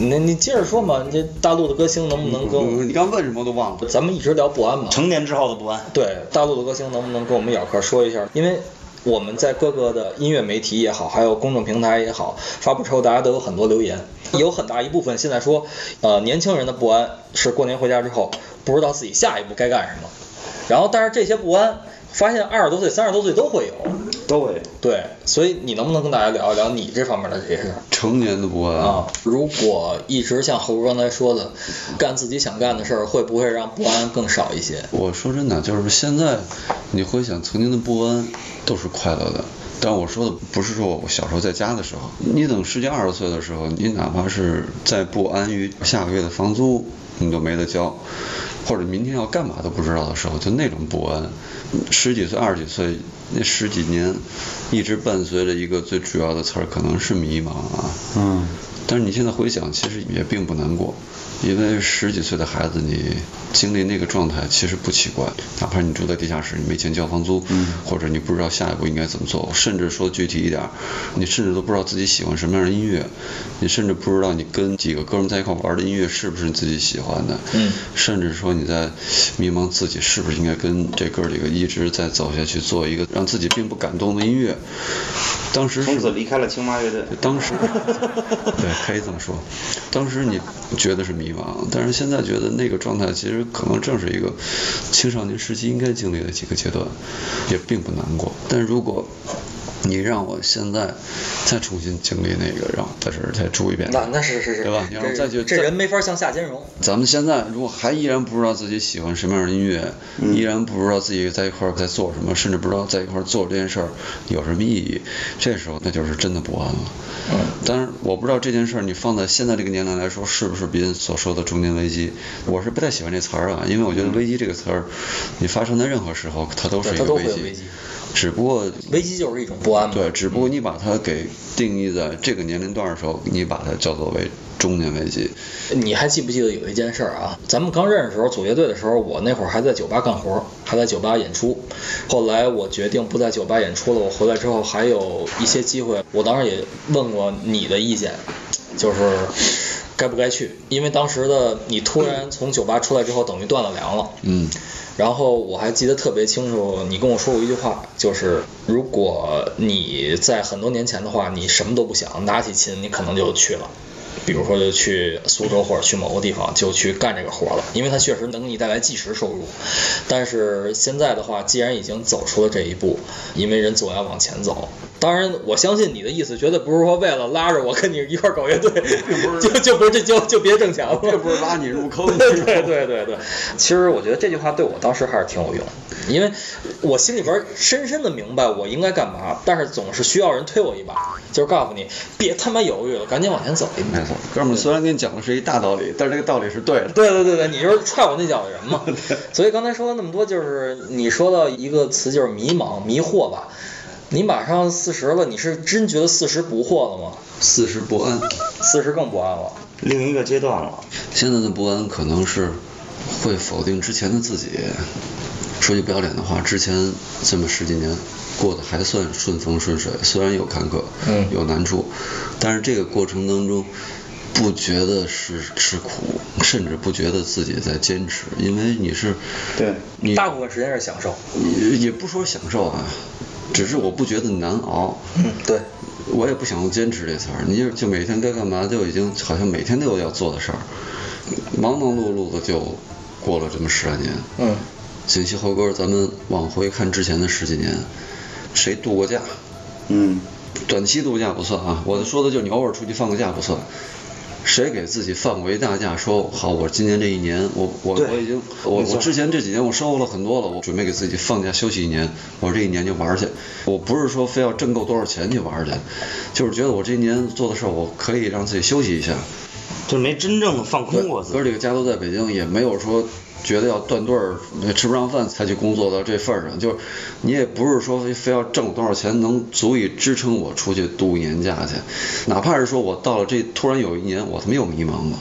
你你接着说嘛，这大陆的歌星能不能跟我们？你刚问什么都忘了。咱们一直聊不安嘛。成年之后的不安。对，大陆的歌星能不能跟我们咬客说一下？因为我们在各个的音乐媒体也好，还有公众平台也好，发布之后大家都有很多留言，有很大一部分现在说，呃，年轻人的不安是过年回家之后不知道自己下一步该干什么，然后但是这些不安，发现二十多岁、三十多岁都会有。都会。对，所以你能不能跟大家聊一聊你这方面的这些事儿？成年的不安啊，如果一直像猴刚才说的，干自己想干的事儿，会不会让不安更少一些？我说真的，就是现在你回想曾经的不安，都是快乐的。但我说的不是说我小时候在家的时候，你等十几二十岁的时候，你哪怕是在不安于下个月的房租你都没得交，或者明天要干嘛都不知道的时候，就那种不安。十几岁、二十几岁那十几年，一直伴随着一个最主要的词儿，可能是迷茫啊。嗯。但是你现在回想，其实也并不难过。因为十几岁的孩子，你经历那个状态其实不奇怪，哪怕你住在地下室，你没钱交房租，或者你不知道下一步应该怎么做，甚至说具体一点，你甚至都不知道自己喜欢什么样的音乐，你甚至不知道你跟几个哥们在一块玩的音乐是不是你自己喜欢的，甚至说你在迷茫自己是不是应该跟这哥几个一直在走下去，做一个让自己并不感动的音乐。当时从此离开了青蛙乐队。当时，对，可以这么说。当时你觉得是迷茫，但是现在觉得那个状态其实可能正是一个青少年时期应该经历的几个阶段，也并不难过。但如果你让我现在再重新经历那个，让在这儿再住一遍，那那是是是，对吧？你要再去，这人没法向下兼容。咱们现在如果还依然不知道自己喜欢什么样的音乐，依然不知道自己在一块儿在做什么，甚至不知道在一块儿做这件事儿有什么意义，这时候那就是真的不安了。嗯。但是，我不知道这件事儿你放在现在这个年龄来说，是不是别人所说的中年危机？我是不太喜欢这词儿啊，因为我觉得危机这个词儿，你发生在任何时候，它都是一个危机。只不过危机就是一种不安。对，只不过你把它给定义在这个年龄段的时候，你把它叫做为中年危机。你还记不记得有一件事儿啊？咱们刚认识的时候组乐队的时候，我那会儿还在酒吧干活，还在酒吧演出。后来我决定不在酒吧演出了，我回来之后还有一些机会。我当时也问过你的意见，就是该不该去？因为当时的你突然从酒吧出来之后，等于断了粮了。嗯。然后我还记得特别清楚，你跟我说过一句话，就是如果你在很多年前的话，你什么都不想，拿起琴你可能就去了，比如说就去苏州或者去某个地方就去干这个活了，因为它确实能给你带来即时收入。但是现在的话，既然已经走出了这一步，因为人总要往前走。当然，我相信你的意思，绝对不是说为了拉着我跟你一块搞乐队，就就不是这就就别挣钱了，这不是拉你入坑。对对对对对，其实我觉得这句话对我当时还是挺有用，因为我心里边深深的明白我应该干嘛，但是总是需要人推我一把，就是告诉你别他妈犹豫了，赶紧往前走一步。哥们儿，虽然跟你讲的是一大道理，但是这个道理是对的。对对对对，你就是踹我那脚的人嘛。所以刚才说了那么多，就是你说到一个词就是迷茫、迷惑吧。你马上四十了，你是真觉得四十不惑了吗？四十不安，四十更不安了，另一个阶段了。现在的不安可能是会否定之前的自己。说句不要脸的话，之前这么十几年过得还算顺风顺水，虽然有坎坷，嗯，有难处，但是这个过程当中不觉得是吃苦，甚至不觉得自己在坚持，因为你是对，你大部分时间是享受，也也不说享受啊。只是我不觉得难熬，嗯，对，我也不想用坚持这词儿，你就就每天该干嘛就已经好像每天都有要做的事儿，忙忙碌碌的就过了这么十来年，嗯，锦溪猴哥，咱们往回看之前的十几年，谁度过假？嗯，短期度假不算啊，我说的就是你偶尔出去放个假不算。谁给自己放过一大假？说好，我今年这一年，我我我已经，我我之前这几年我收获了很多了，我准备给自己放假休息一年，我这一年就玩去。我不是说非要挣够多少钱去玩去，就是觉得我这一年做的事儿，我可以让自己休息一下。就没真正的放空过。哥几个家都在北京，也没有说觉得要断顿儿吃不上饭才去工作到这份儿上，就是你也不是说非要挣多少钱能足以支撑我出去度年假去，哪怕是说我到了这突然有一年我他妈又迷茫了，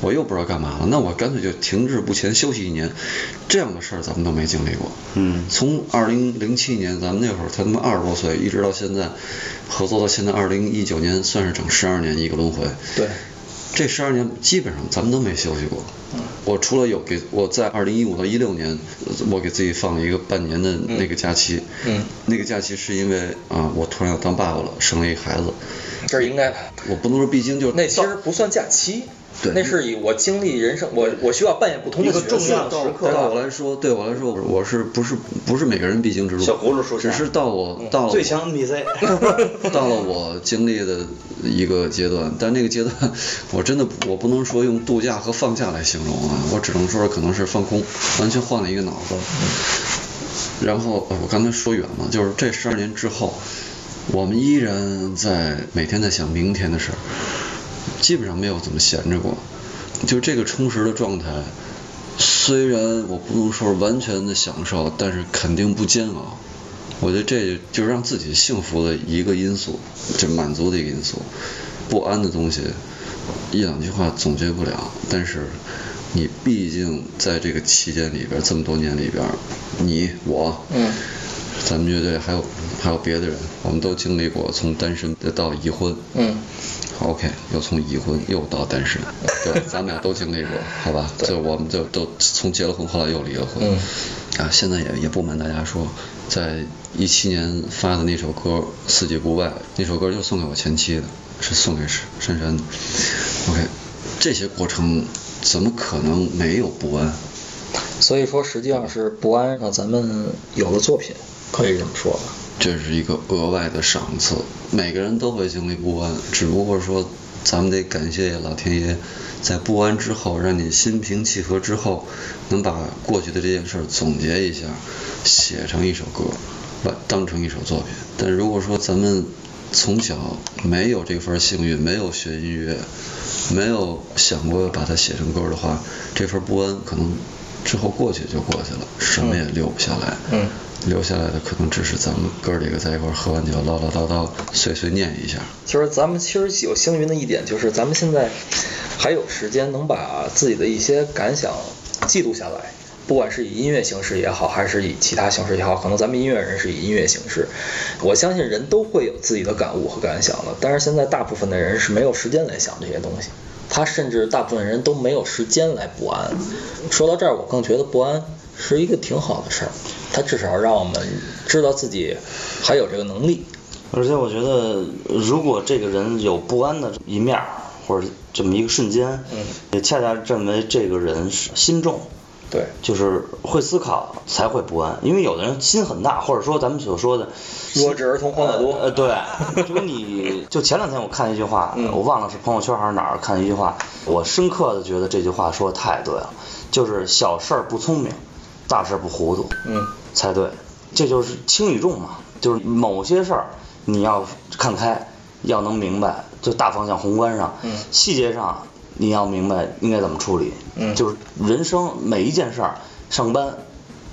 我又不知道干嘛了，那我干脆就停滞不前休息一年，这样的事儿咱们都没经历过。嗯。从二零零七年咱们那会儿才他妈二十多岁，一直到现在，合作到现在二零一九年，算是整十二年一个轮回。对，这十二年基本上咱们都没休息过。我除了有给我在二零一五到一六年，我给自己放了一个半年的那个假期。嗯那个假期是因为啊，我突然要当爸爸了，生了一孩子。这是应该的。我不能说必经，就那其实不算假期，对。那是以我经历人生，我我需要扮演不同的一个角色重要的时刻对我来说，对我来说，我是不是不是每个人必经之路？小葫芦说只是到我到了最强 NPC 到了我经历的一个阶段，但那个阶段我真的我不能说用度假和放假来形容啊，我只能说可能是放空，完全换了一个脑子。然后呃我刚才说远了，就是这十二年之后，我们依然在每天在想明天的事儿，基本上没有怎么闲着过。就这个充实的状态，虽然我不能说是完全的享受，但是肯定不煎熬。我觉得这就是让自己幸福的一个因素，就满足的一个因素。不安的东西，一两句话总结不了，但是你毕竟在这个期间里边，这么多年里边，你我，嗯，咱们乐队还有还有别的人，我们都经历过从单身到已婚，嗯，OK，又从已婚又到单身，对，咱们俩都经历过，好吧？就我们就都从结了婚，后来又离了婚。嗯啊，现在也也不瞒大家说，在一七年发的那首歌《四季不败》，那首歌就送给我前妻的，是送给珊珊珊的。OK，这些过程怎么可能没有不安？所以说实际上是不安让咱们有了作品，可以这么说吧。这是一个额外的赏赐，每个人都会经历不安，只不过说咱们得感谢老天爷，在不安之后，让你心平气和之后，能把过去的这件事儿总结一下，写成一首歌，把当成一首作品。但如果说咱们从小没有这份幸运，没有学音乐，没有想过把它写成歌的话，这份不安可能之后过去就过去了，什么也留不下来。嗯留下来的可能只是咱们哥儿几个在一块儿喝完酒唠唠叨叨碎碎念一下。其实咱们其实有幸运的一点就是，咱们现在还有时间能把自己的一些感想记录下来，不管是以音乐形式也好，还是以其他形式也好，可能咱们音乐人是以音乐形式，我相信人都会有自己的感悟和感想的。但是现在大部分的人是没有时间来想这些东西，他甚至大部分人都没有时间来不安。说到这儿，我更觉得不安是一个挺好的事儿，它至少让我们知道自己还有这个能力。而且我觉得，如果这个人有不安的一面，或者这么一个瞬间，嗯。也恰恰认为这个人是心重，对，就是会思考才会不安。因为有的人心很大，或者说咱们所说的弱智儿童欢乐多。呃，对，就跟你 就前两天我看一句话，嗯我忘了是朋友圈还是哪儿看一句话，我深刻的觉得这句话说的太对了，就是小事儿不聪明，大事儿不糊涂，嗯才对，这就是轻与重嘛，就是某些事儿你要看开，要能明白，就大方向宏观上，嗯细节上你要明白应该怎么处理，嗯就是人生每一件事儿，上班、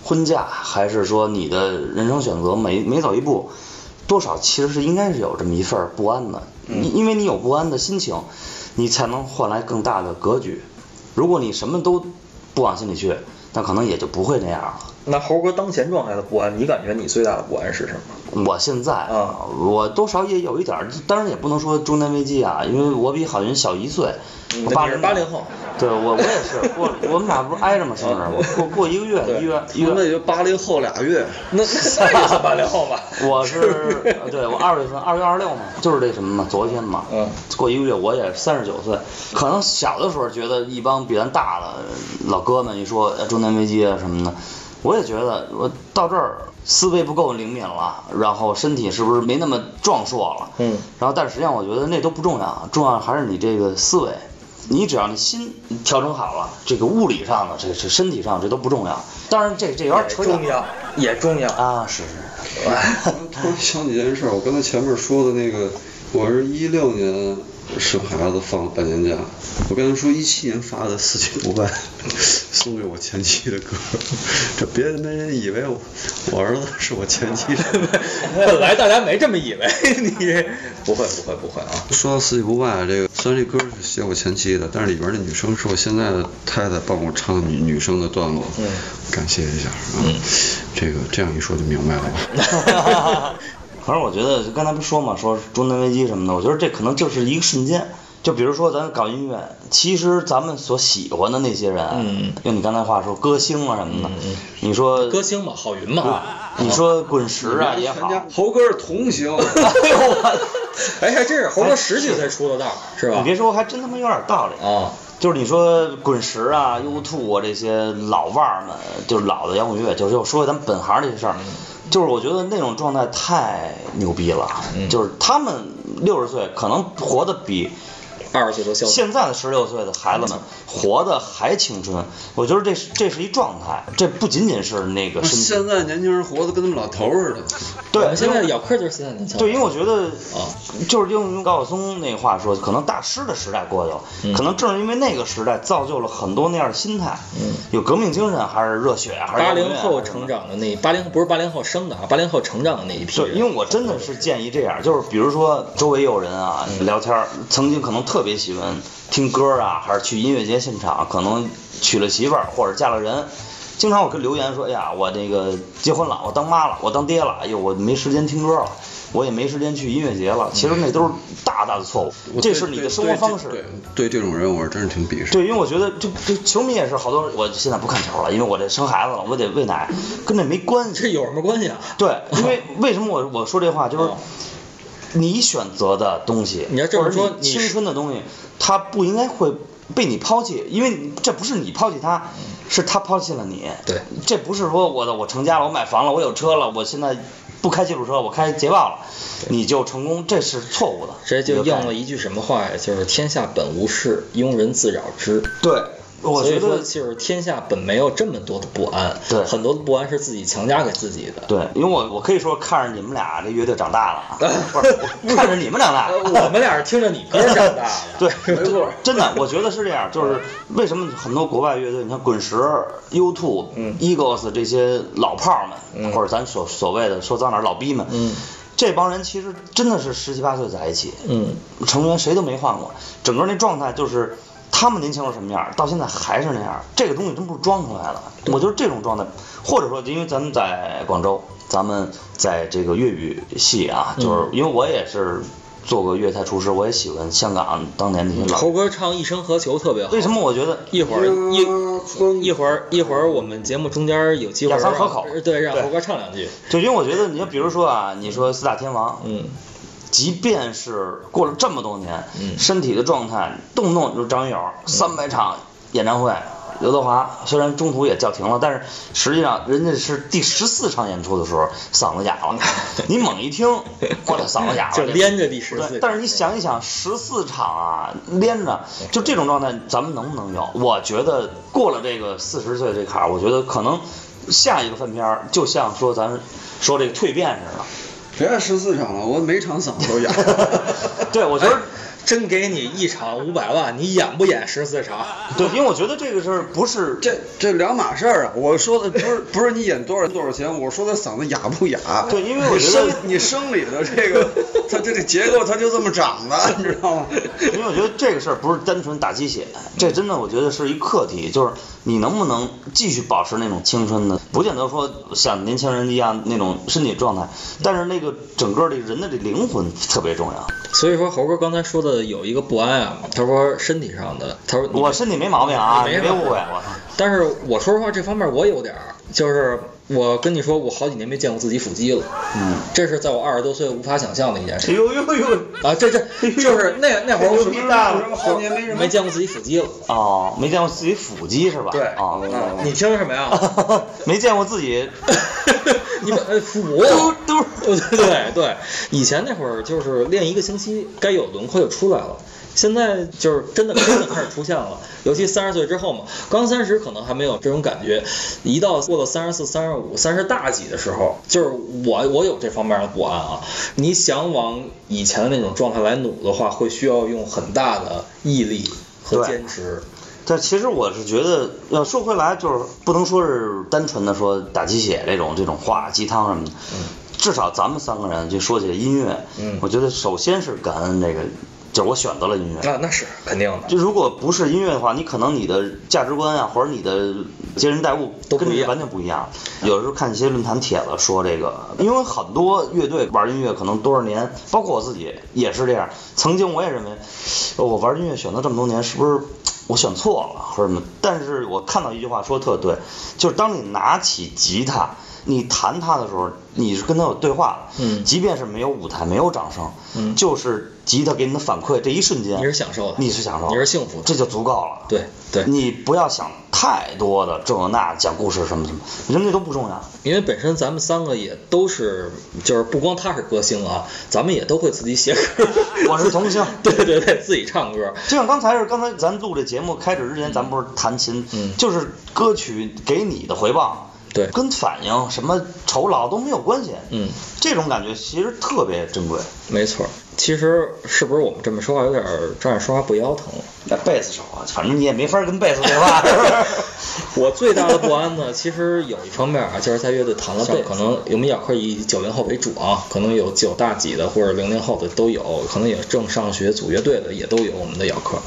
婚嫁，还是说你的人生选择，每每走一步，多少其实是应该是有这么一份儿不安的，嗯因因为你有不安的心情，你才能换来更大的格局。如果你什么都不往心里去，那可能也就不会那样了。那猴哥当前状态的不安，你感觉你最大的不安是什么？我现在啊我多少也有一点儿，当然也不能说中年危机啊，因为我比郝云小一岁，我八嗯你是80后，对我我也是过，我们俩不是挨着吗？生日，我过过一个月，一月一月，那也就八零后俩月，那八零后吧？我是对我二月份二月二十六嘛，就是这什么嘛，昨天嘛，嗯，过一个月我也三十九岁，可能小的时候觉得一帮比咱大的老哥们一说呃中年危机啊什么的，我也觉得我到这儿思维不够灵敏了，然后身体是不是没那么壮硕了？嗯，然后但实际上我觉得那都不重要，重要还是你这个思维。你只要你心调整好了，这个物理上的，这这身体上这都不重要。当然这这有点扯远重要，也重要。啊，是是。突然想起一件事，我刚才前面说的那个，我是一六年生孩子放了半年假，我刚才说一七年发的四季不败，送给我前妻的歌，这别没人以为我我儿子是我前妻。本 来大家没这么以为，你不会不会不会啊。说到四季不败这个，虽然这歌是写我前妻的，但是里边那女生是我现在的太太帮我唱女女生的段落，嗯，感谢一下啊。这个这样一说就明白了吧？反正我觉得刚才不说嘛，说中年危机什么的，我觉得这可能就是一个瞬间。就比如说咱搞音乐，其实咱们所喜欢的那些人，嗯用你刚才话说，歌星啊什么的，你说歌星嘛，郝云嘛，你说滚石啊也好，猴哥是童星。哎呦我，哎还真是猴哥十几岁出的道，是吧？你别说，还真他妈有点道理。啊，就是你说滚石啊、U2 啊这些老腕儿们，就是老的摇滚乐，就是又说咱们本行这些事儿，就是我觉得那种状态太牛逼了，就是他们六十岁可能活得比二十岁都消现在的十六岁的孩子们活得还青春，我觉得这是这是一状态，这不仅仅是那个身体，现在年轻人活得跟他们老头似的。对，现在咬嗑就是现在年轻人。对，因为我觉得啊，就是用用高晓松那话说，可能大师的时代过去了，嗯。可能正是因为那个时代造就了很多那样的心态，嗯。有革命精神还是热血还是八零后成长的那八零不是八零后生的啊，八零后成长的那一批对，因为我真的是建议这样，就是比如说周围有人啊嗯。聊天，曾经可能特别喜欢听歌啊，还是去音乐节现场，可能娶了媳妇儿或者嫁了人。经常我跟留言说，哎呀，我这个结婚了，我当妈了，我当爹了，哎呦，我没时间听歌了，我也没时间去音乐节了。其实那都是大大的错误，这是你的生活方式。对对这种人，我是真是挺鄙视。对，因为我觉得就就球迷也是好多，我现在不看球了，因为我这生孩子了，我得喂奶，跟这没关系。这有什么关系啊？对，因为为什么我我说这话就是哦，你选择的东西，你要这么或者青春的东西，它不应该会被你抛弃，因为这不是你抛弃他，是他抛弃了你。对，这不是说我的我成家了，我买房了，我有车了，我现在不开吉普车，我开捷豹了，你就成功，这是错误的。这就应了一句什么话呀？就是天下本无事，庸人自扰之。对，我觉得就是天下本没有这么多的不安，对很多的不安是自己强加给自己的。对，因为我我可以说看着你们俩这乐队长大了啊，不是我看着你们长大呃，我们俩是听着你歌长大的。对，没错，真的，我觉得是这样，就是为什么很多国外乐队，你像滚石、U2、嗯 Eagles 这些老炮儿们，嗯或者咱所所谓的说脏点儿老逼们，嗯这帮人其实真的是十七八岁在一起，嗯，成员谁都没换过，整个那状态就是他们年轻时候什么样，到现在还是那样，这个东西真不是装出来的。我觉得这种状态，或者说因为咱们在广州，咱们在这个粤语系啊，就是因为我也是做过粤菜厨师，我也喜欢香港当年那些老猴哥唱《一生何求》特别好。为什么我觉得一会儿一一会儿一会儿我们节目中间有机会雅让桑可口对，让猴哥唱两句。就因为我觉得，你要比如说啊，你说四大天王，嗯，即便是过了这么多年，嗯身体的状态动不动就是张学友三百场演唱会，刘德华虽然中途也叫停了，但是实际上人家是第十四场演出的时候嗓子哑了，你猛一听，我的嗓子哑了，就连着第十四，但是你想一想，十四场啊，连着，就这种状态，咱们能不能有？我觉得过了这个四十岁这坎儿，我觉得可能下一个饭片儿，就像说咱说这个蜕变似的。别十四场了，我每场嗓子都哑。对，我觉得真给你一场五百万，你演不演十四场？对，因为我觉得这个事儿不是 这这两码事儿啊！我说的不是 不是你演多少多少钱，我说的嗓子哑不哑。对因为我觉得你生理的这个，它这个结构它就这么长的，你知道吗？因为我觉得这个事儿不是单纯打鸡血，这真的我觉得是一课题，就是你能不能继续保持那种青春的，不见得说像年轻人一样那种身体状态，但是那个整个的人的这灵魂特别重要。所以说猴哥刚才说的有一个不安啊，他说身体上的，他说我身体没毛病啊，你没误会我。但是我说实话，这方面我有点儿，就是我跟你说，我好几年没见过自己腹肌了，嗯，这是在我二十多岁无法想象的一件哎事呦呦呦！啊，这这就是那那会儿我什么大了好年没什么没见过自己腹肌了。哦，没见过自己腹肌是吧？对哦，啊你听什么呀？没见过自己 你们呃腹对对对，以前那会儿就是练一个星期，该有轮廓就出来了。现在就是真的真的开始出现了，尤其三十岁之后嘛，刚三十可能还没有这种感觉，一到过了三十四、三十五、三十大几的时候，就是我我有这方面的不安啊。你想往以前的那种状态来努的话，会需要用很大的毅力和坚持。但其实我是觉得，要说回来，就是不能说是单纯的说打鸡血这种这种话鸡汤什么的。至少咱们三个人就说起来音乐，嗯我觉得首先是感恩这个，就是我选择了音乐。那那是肯定的。就如果不是音乐的话，你可能你的价值观啊，或者你的接人待物跟这都不一样完全不一样。有时候看一些论坛帖子说这个，因为很多乐队玩音乐可能多少年，包括我自己也是这样。曾经我也认为，呃我玩音乐选择这么多年，是不是我选错了或者什么？但是我看到一句话说的特对，就是当你拿起吉他。你弹它的时候，你是跟他有对话的，嗯。即便是没有舞台，没有掌声，嗯。就是吉他给你的反馈，这一瞬间你是享受的。你是享受的，你是幸福的。这就足够了。对对，你不要想太多的这那讲故事什么什么，人家都不重要。因为本身咱们三个也都是，就是不光他是歌星啊，咱们也都会自己写歌。我是童星。对对对，自己唱歌。就像刚才是刚才咱录这节目开始之前，咱不是弹琴，嗯。就是歌曲给你的回报，对跟反应什么酬劳都没有关系，嗯，这种感觉其实特别珍贵。没错。其实是不是我们这么说话有点儿这样说话不腰疼？那贝斯手啊，反正你也没法跟贝斯对话？我最大的不安呢，其实有一方面啊，就是在乐队弹了贝，可能我们咬克以九零后为主啊，可能有九大几的或者零零后的都有，可能也正上学组乐队的也都有我们的咬克。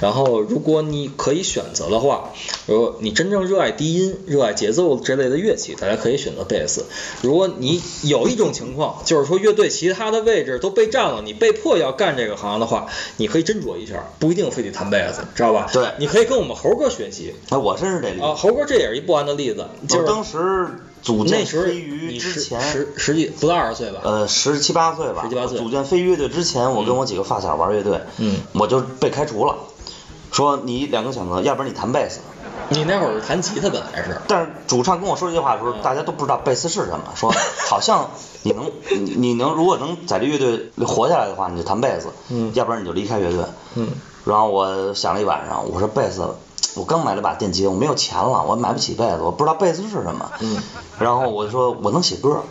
然后，如果你可以选择的话，如果你真正热爱低音、热爱节奏这类的乐器，大家可以选择贝斯。如果你有一种情况，就是说乐队其他的位置都被占了，你被迫要干这个行的话，你可以斟酌一下，不一定非得弹贝斯，知道吧？对你可以跟我们猴哥学习。哎，我真是这例子。啊，猴哥这也是一不安的例子，就是当时组建飞鱼之前，十十几不到二十岁吧？呃，十七八岁吧，十七八岁组建飞鱼乐队之前，我跟我几个发小玩乐队，嗯我就被开除了，说你两个选择，要不然你弹贝斯。你那会儿弹吉他本来是，但是主唱跟我说这句话的时候，大家都不知道贝斯是什么，说好像你能你你能如果能在这乐队活下来的话，你就弹贝斯，嗯要不然你就离开乐队。嗯，然后我想了一晚上，我说贝斯，我刚买了把电吉他，我没有钱了，我买不起贝斯，我不知道贝斯是什么。嗯，然后我就说我能写歌，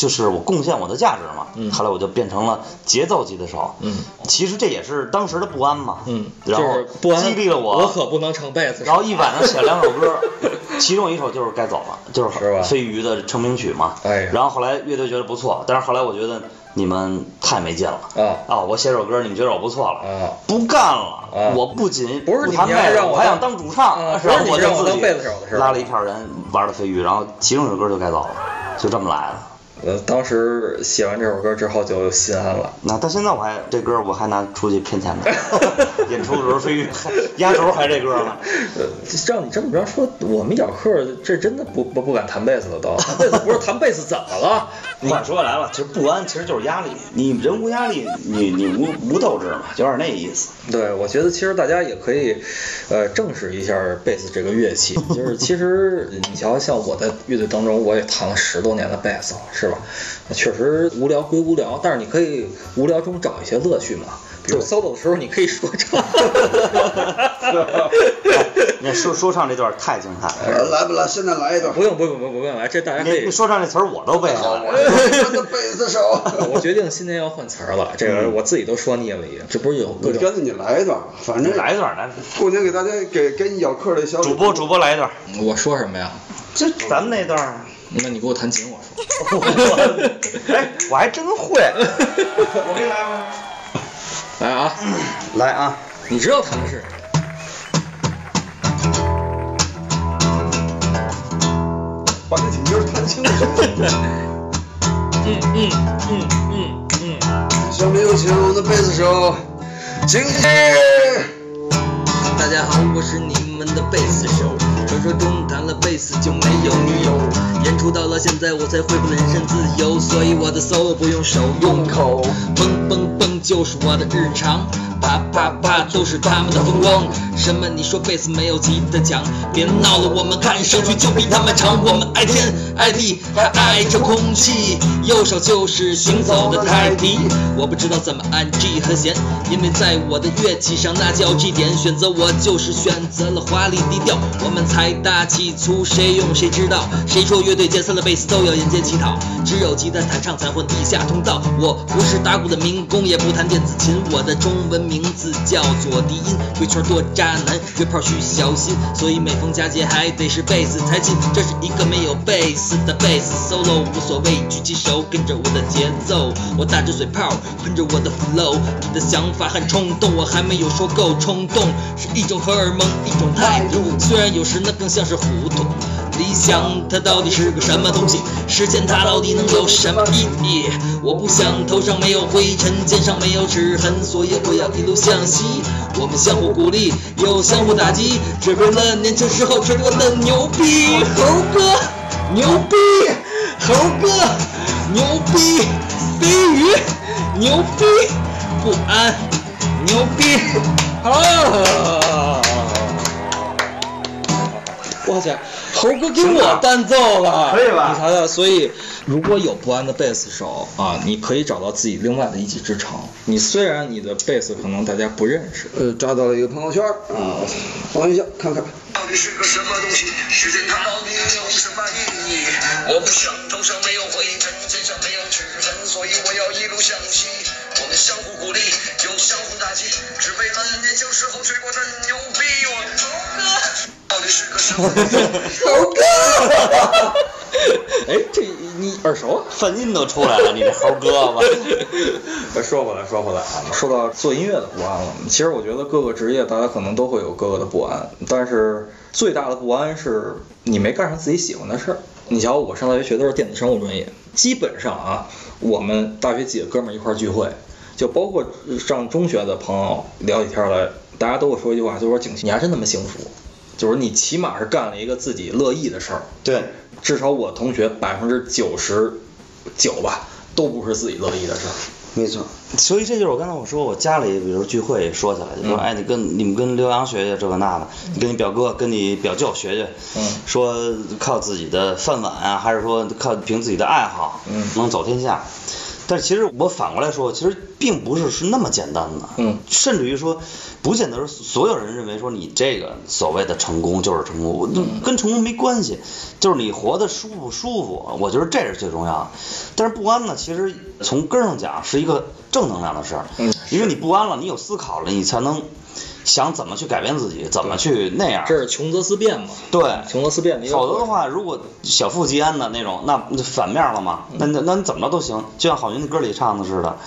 就是我贡献我的价值嘛。嗯后来我就变成了节奏级的手。嗯，其实这也是当时的不安嘛。嗯，然后就是不安激励了我。我可不能成贝斯手。然后一晚上写了两首歌，其中一首就是该走了，就是飞鱼的成名曲嘛。哎然后后来乐队觉得不错，但是后来我觉得你们太没劲了。啊啊，我写首歌，你们觉得我不错了。啊不干了。啊我不仅不是你弹贝斯，们让我我还想当当主唱。啊然后我我就拉了一票人玩了飞鱼，然后其中一首歌就该走了，就这么来的。呃，当时写完这首歌之后就心安了。那到现在我还这歌我还拿出去骗钱呢，演出的时候飞压轴还这歌呢。呃，照你这么着说，我们咬克这真的不不不敢弹贝斯了都。弹贝斯不是弹贝斯怎么了？话说来了，其实不安其实就是压力，你人无压力，你你无无斗志嘛，有点那意思。对，我觉得其实大家也可以，呃，正视一下贝斯这个乐器。就是其实你瞧，像我在乐队当中，我也弹了十多年的贝斯了，是吧？确实无聊归无聊，但是你可以无聊中找一些乐趣嘛。比如 solo 的时候，你可以说唱。你说说唱这段太精彩了，来不来？现在来一段。不用不用不用不用来，这大家可以。说唱这词儿我都背下来了。我的贝斯手。我决定新年要换词儿了，这个我自己都说腻了已经。这不是有各种你干脆你来一段，反正来一段来，过年给大家给给你咬客的小主播主播来一段，我说什么呀？这咱们那段儿，那你给我弹琴，我说。哎，我还真会，我给你来吗？来啊，来啊，你知道弹的是？把这几音弹清楚。嗯嗯嗯嗯嗯。下面有请我们的贝斯手，经济。大家好，我是你们的贝斯手。传说中弹了贝斯就没有女友，演出到了现在我才恢复了人身自由，所以我的 solo 不用手用口，蹦蹦蹦就是我的日常。啪啪啪都是他们的风光。什么？你说贝斯没有吉他强？别闹了，我们看上去就比他们长。我们爱天爱地，还爱着空气。右手就是行走的太极。我不知道怎么按 G 和弦，因为在我的乐器上那叫 G 点。选择我就是选择了华丽低调。我们财大气粗，谁用谁知道？谁说乐队解散了，贝斯都要沿街乞讨？只有吉他弹唱才混地下通道。我不是打鼓的民工，也不弹电子琴，我的中文。名字叫做低音，鬼圈多渣男，约炮需小心，所以每逢佳节还得是贝斯才进。这是一个没有贝斯的贝斯 solo，无所谓，举起手跟着我的节奏，我打着嘴炮，喷着我的 flow，你的想法很冲动，我还没有说够，冲动是一种荷尔蒙，一种态度，虽然有时那更像是糊涂。理想它到底是个什么东西？实现它到底能有什么意义？我不想头上没有灰尘，肩上没有齿痕，所以我要一路向西。我们相互鼓励，又相互打击，只为了年轻时候吹过的牛逼。猴哥，牛逼！猴哥，牛逼！飞鱼，牛逼！不安，牛逼！啊！我去，猴哥给我伴奏了，可以吧你瞧瞧，所以如果有不安的贝斯手啊，你可以找到自己另外的一技之长。你虽然你的贝斯可能大家不认识，呃，抓到了一个朋友圈儿啊，放一下看看。到底是个什么东西？时间它到底有什么意义？我不想头上没有灰尘，肩上没有齿痕，所以我要一路向西。我们相互鼓励，又相互打击，只为了年轻时候吹过的牛逼。猴哥，哎，这你耳熟啊？泛音都出来了，你这猴哥吧？说回来，说回来啊，说到做音乐的不安了。其实我觉得各个职业大家可能都会有各个的不安，但是最大的不安是你没干上自己喜欢的事儿。你瞧，我上大学学的是电子商务专业，基本上啊，我们大学几个哥们儿一块儿聚会，就包括上中学的朋友聊起天来，大家都会说一句话，就说景琦，你还真他妈幸福，就是你起码是干了一个自己乐意的事儿。对，至少我同学百分之九十九吧，都不是自己乐意的事儿。没错。所以这就是我刚才我说我家里比如聚会说起来，就说嗯哎你跟你们跟刘洋学学这个那的，你跟你表哥跟你表舅学学，嗯说靠自己的饭碗啊，还是说靠凭自己的爱好，嗯能走天下。但其实我反过来说，其实并不是是那么简单的，嗯甚至于说，不见得是所有人认为说你这个所谓的成功就是成功，嗯跟成功没关系，就是你活得舒不舒服，我觉得这是最重要的。但是不安呢，其实从根上讲是一个正能量的事儿，嗯因为你不安了，你有思考了，你才能想怎么去改变自己，怎么去那样。这是穷则思变嘛？对，穷则思变。否则的话，如果小富即安的那种，那那反面了嘛？那那那你怎么着都行，就像郝云的歌里唱的似的，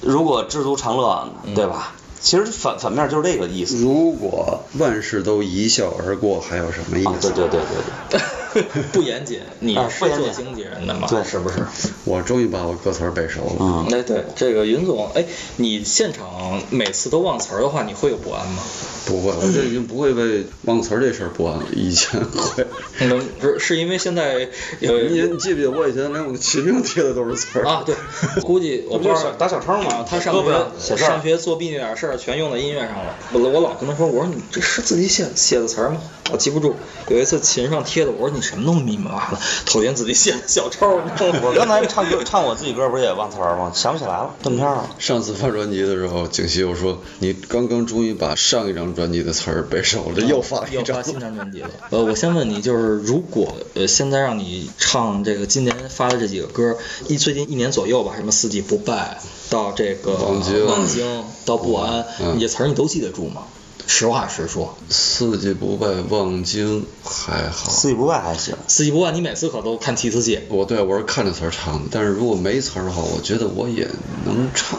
如果知足常乐，对吧？其实反反面就是这个意思。如果万事都一笑而过，还有什么意思？啊，对对对对对。不严谨，你啊是做经纪人的嘛？对是不是？我终于把我歌词背熟了。嗯，哎，对，这个云总，哎，你现场每次都忘词儿的话，你会有不安吗？不会，我这已经不会为忘词儿这事儿不安了，以前会。嗯，是是因为现在有你你记不记得我以前连我的琴上贴的都是词儿啊？对，估计我不知道打小抄嘛啊，他上学上学作弊那点事儿全用在音乐上了。我我老跟他说，我说你这是自己写写的词儿吗？我记不住。有一次琴上贴的，我说你什么都密密麻麻的，头天自己写的小抄。我刚才唱歌唱我自己歌不是也忘词儿吗？想不起来了，断片儿了。上次发专辑的时候，景熙又说你刚刚终于把上一张专辑的词儿背熟了，又发一张又发。新张专辑了。呃，我先问你，就是如果呃现在让你唱这个今年发的这几个歌，一最近一年左右吧，什么四季不败到这个望京到不安，嗯你这词儿你都记得住吗？实话实说，四季不败，望京还好。四季不败还行。四季不败你每次可都看提词器。我对我是看着词儿唱的，但是如果没词儿的话，我觉得我也能唱。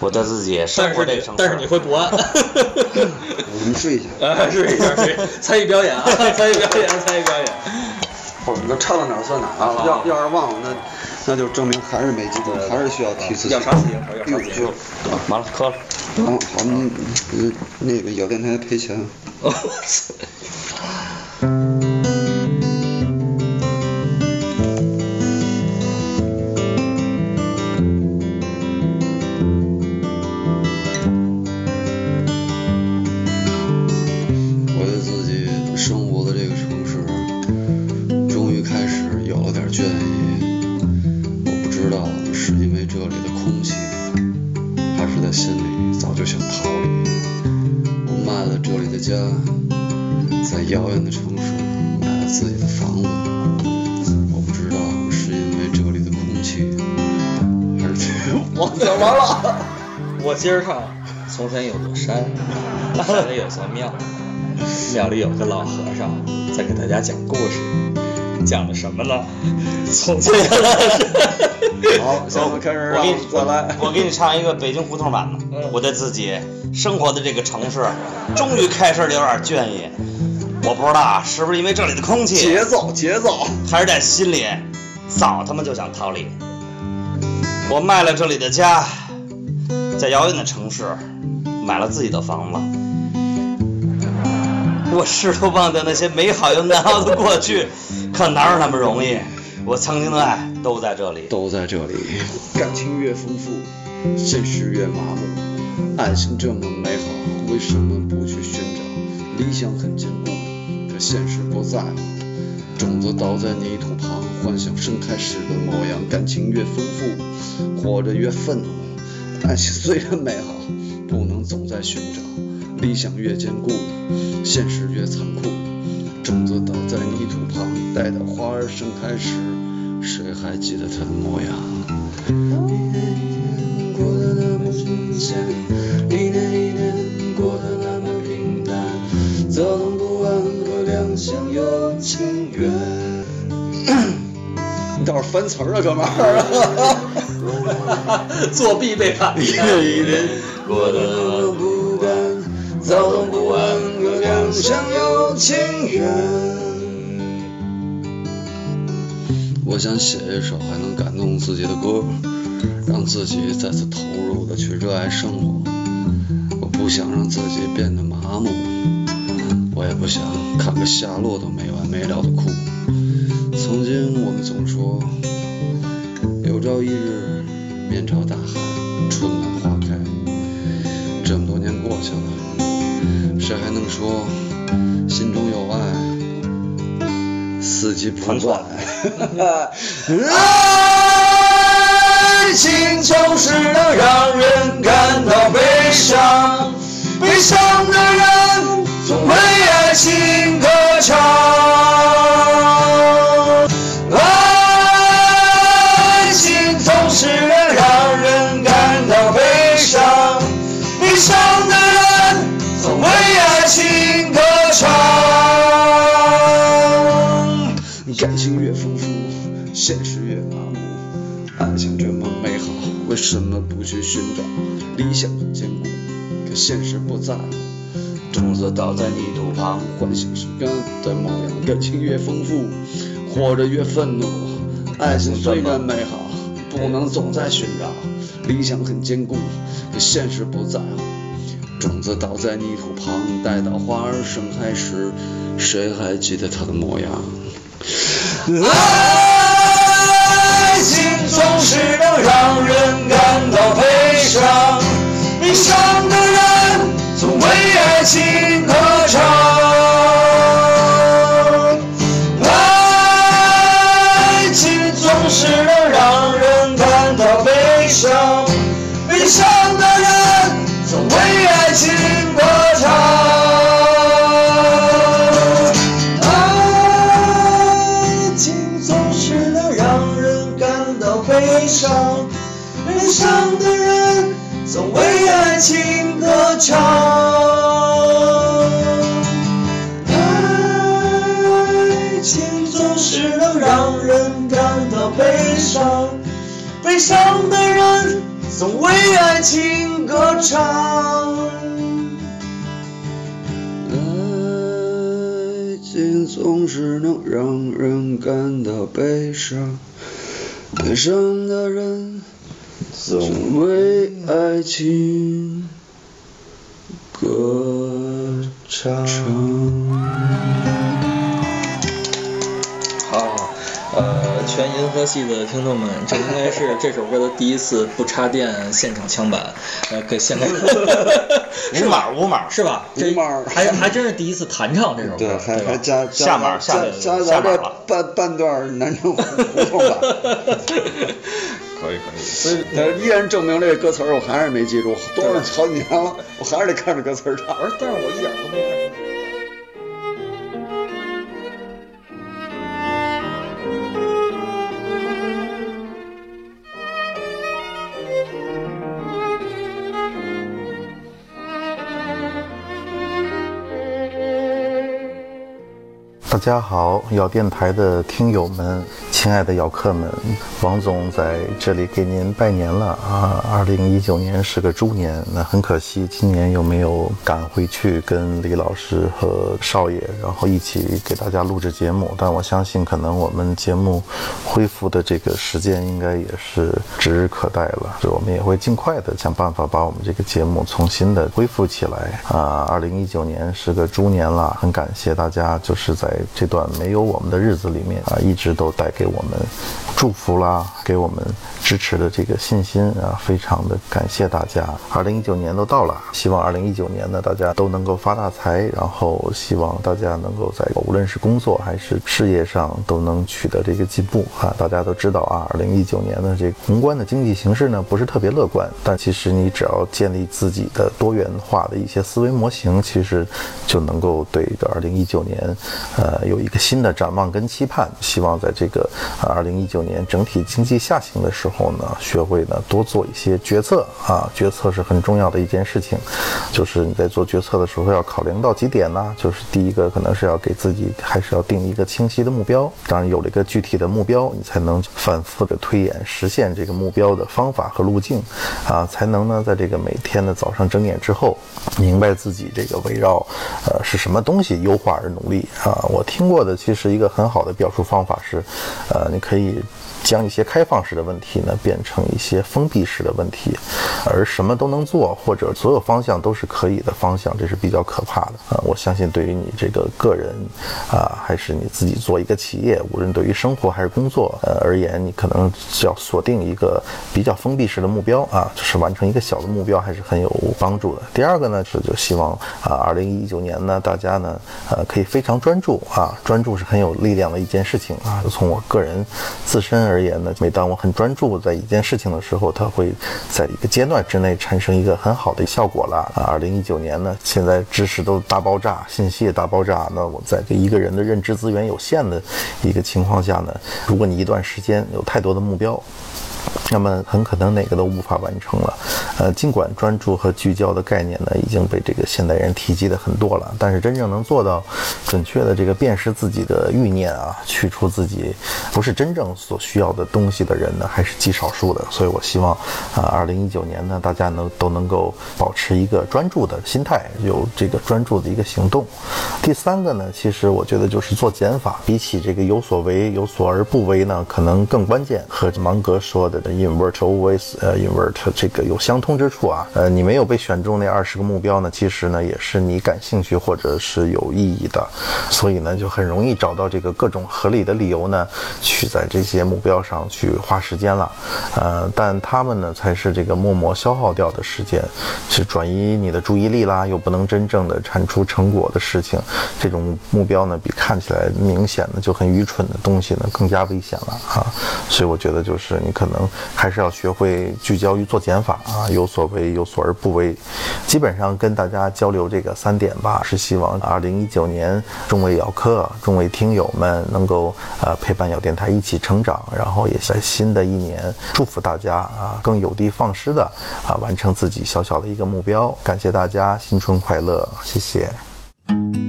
我对自己也生但是你。但是你会不安。你试一下。啊，试一下，试一下参与表演啊，参与表演，参与表演。我们都唱到哪儿算哪儿啊！要要是忘了，那那就证明还是没记住，还是需要提词。要啥词要啥词就完了，磕了。好，好，你嗯那个咬电台赔钱。我对自己生活的这个城市，终于开始有了点倦意。我不知道是因为这里的空气，心里早就想逃离。我卖了这里的家，在遥远的城市买了自己的房子。我不知道是因为这里的空气，还是 我讲完了，我接着唱。嵩山有座山，山里有座庙，庙里有个老和尚在给大家讲故事，讲的什么呢？从前好，现在开始我给你再来。我给你唱一个北京胡同版的。嗯我对自己生活的这个城市，终于开始有点倦意。我不知道啊，是不是因为这里的空气，节奏，节奏。还是在心里早他妈就想逃离。我卖了这里的家，在遥远的城市买了自己的房子。我试图忘掉那些美好又难熬的过去，可哪有那么容易？我曾经的爱都在这里。都在这里，感情越丰富，现实越麻木。爱情这么美好，为什么不去寻找？理想很坚固，可现实不在乎。种子倒在泥土旁，幻想盛开时的模样。感情越丰富，活着越愤怒。爱情虽然美好，不能总在寻找。理想越坚固，现实越残酷。种子倒在泥土旁，待到花儿盛开时，谁还记得他的模样？一年一年过得那么新鲜，一年一年过得那么平淡，躁动不安和两相有情缘。你倒是翻词儿啊，哥们儿！作弊被判。一年一年过得那么不甘，躁动不安和两相有情缘。我想写一首还能感动自己的歌，让自己再次投入的去热爱生活。我不想让自己变得麻木，我也不想看个下落都没完没了的哭。曾经我们总说，有朝一日面朝大海，春暖花开。这么多年过去了，谁还能说心中有爱，自己判断？爱情总是能让人感到悲伤，悲伤的人总为爱情歌唱。为什么不去寻找？理想很坚固，可现实不在乎。种子倒在泥土旁，幻想是干的模样。感情越丰富，活着越愤怒。爱情虽然美好，不能总在寻找。理想很坚固，可现实不在乎。种子倒在泥土旁，待到花儿盛开时，谁还记得它的模样？爱情总是能让人感到悲伤，悲伤的人总为爱情歌唱。唱。爱情总是能让人感到悲伤，悲伤的人总为爱情歌唱。爱情总是能让人感到悲伤，悲伤的人总为爱情歌唱。好，呃，全银河系的听众们，这应该是这首歌的第一次不插电现场枪版，呃，给现场 是吧？无码是吧？这码还还真是第一次弹唱这首歌，对，还还加下码加下加加咱这下码半半段南城胡同版。可以可以。所以，依然证明这个歌词儿，我还是没记住，多少好几年了，我还是得看着歌词儿唱。而但是我一点都没看。大家好，咬电台的听友们。亲爱的姚客们，王总在这里给您拜年了啊！二零一九年是个猪年，那很可惜，今年又没有赶回去跟李老师和少爷，然后一起给大家录制节目。但我相信，可能我们节目恢复的这个时间应该也是指日可待了。所以我们也会尽快的想办法把我们这个节目重新的恢复起来啊！二零一九年是个猪年了，很感谢大家，就是在这段没有我们的日子里面啊，一直都带给我我们祝福啦，给我们支持的这个信心啊，非常的感谢大家。二零一九年都到了，希望二零一九年呢，大家都能够发大财，然后希望大家能够在无论是工作还是事业上都能取得这个进步啊。大家都知道啊，二零一九年的这个宏观的经济形势呢，不是特别乐观，但其实你只要建立自己的多元化的一些思维模型，其实就能够对二零一九年，呃，有一个新的展望跟期盼。希望在这个啊二零一九年整体经济下行的时候呢，学会呢多做一些决策啊，决策是很重要的一件事情。就是你在做决策的时候要考量到几点呢？就是第一个可能是要给自己还是要定一个清晰的目标，当然有了一个具体的目标，你才能反复的推演实现这个目标的方法和路径，啊，才能呢在这个每天的早上睁眼之后，明白自己这个围绕呃是什么东西优化而努力啊。我听过的其实一个很好的表述方法是，呃，你可以。将一些开放式的问题呢变成一些封闭式的问题，而什么都能做或者所有方向都是可以的方向，这是比较可怕的啊！我相信对于你这个个人啊，还是你自己做一个企业，无论对于生活还是工作呃而言，你可能要锁定一个比较封闭式的目标啊，就是完成一个小的目标还是很有帮助的。第二个呢是就希望啊，二零一九年呢大家呢呃可以非常专注啊，专注是很有力量的一件事情啊。从我个人自身而言呢，每当我很专注在一件事情的时候，它会在一个阶段之内产生一个很好的效果了啊。二零一九年呢，现在知识都大爆炸，信息也大爆炸，那我在对一个人的认知资源有限的一个情况下呢，如果你一段时间有太多的目标。那么很可能哪个都无法完成了，呃，尽管专注和聚焦的概念呢已经被这个现代人提及的很多了，但是真正能做到准确的这个辨识自己的欲念啊，去除自己不是真正所需要的东西的人呢，还是极少数的。所以我希望啊，二零一九年呢，大家能都能够保持一个专注的心态，有这个专注的一个行动。第三个呢，其实我觉得就是做减法，比起这个有所为有所而不为呢，可能更关键。和芒格说的。Invert always，呃，invert 这个有相通之处啊，呃，你没有被选中那二十个目标呢，其实呢也是你感兴趣或者是有意义的，所以呢就很容易找到这个各种合理的理由呢，去在这些目标上去花时间了，呃，但他们呢才是这个默默消耗掉的时间，是转移你的注意力啦，又不能真正的产出成果的事情，这种目标呢比看起来明显的就很愚蠢的东西呢更加危险了啊，所以我觉得就是你可能。还是要学会聚焦于做减法啊，有所为有所而不为。基本上跟大家交流这个三点吧，是希望二零一九年众位咬客、众位听友们能够呃陪伴咬电台一起成长，然后也在新的一年祝福大家啊更有的放矢的啊完成自己小小的一个目标。感谢大家，新春快乐，谢谢。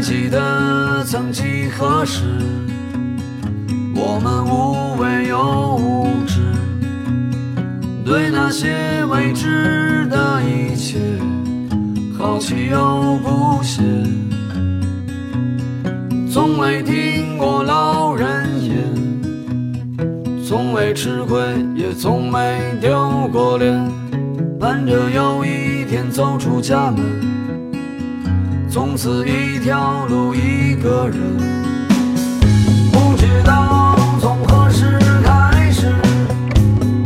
记得曾几何时，我们无畏又无知，对那些未知的一切好奇又不屑。从未听过老人言，从未吃亏，也从没丢过脸，盼着有一天走出家门。从此一条路，一个人，不知道从何时开始，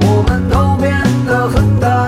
我们都变得很淡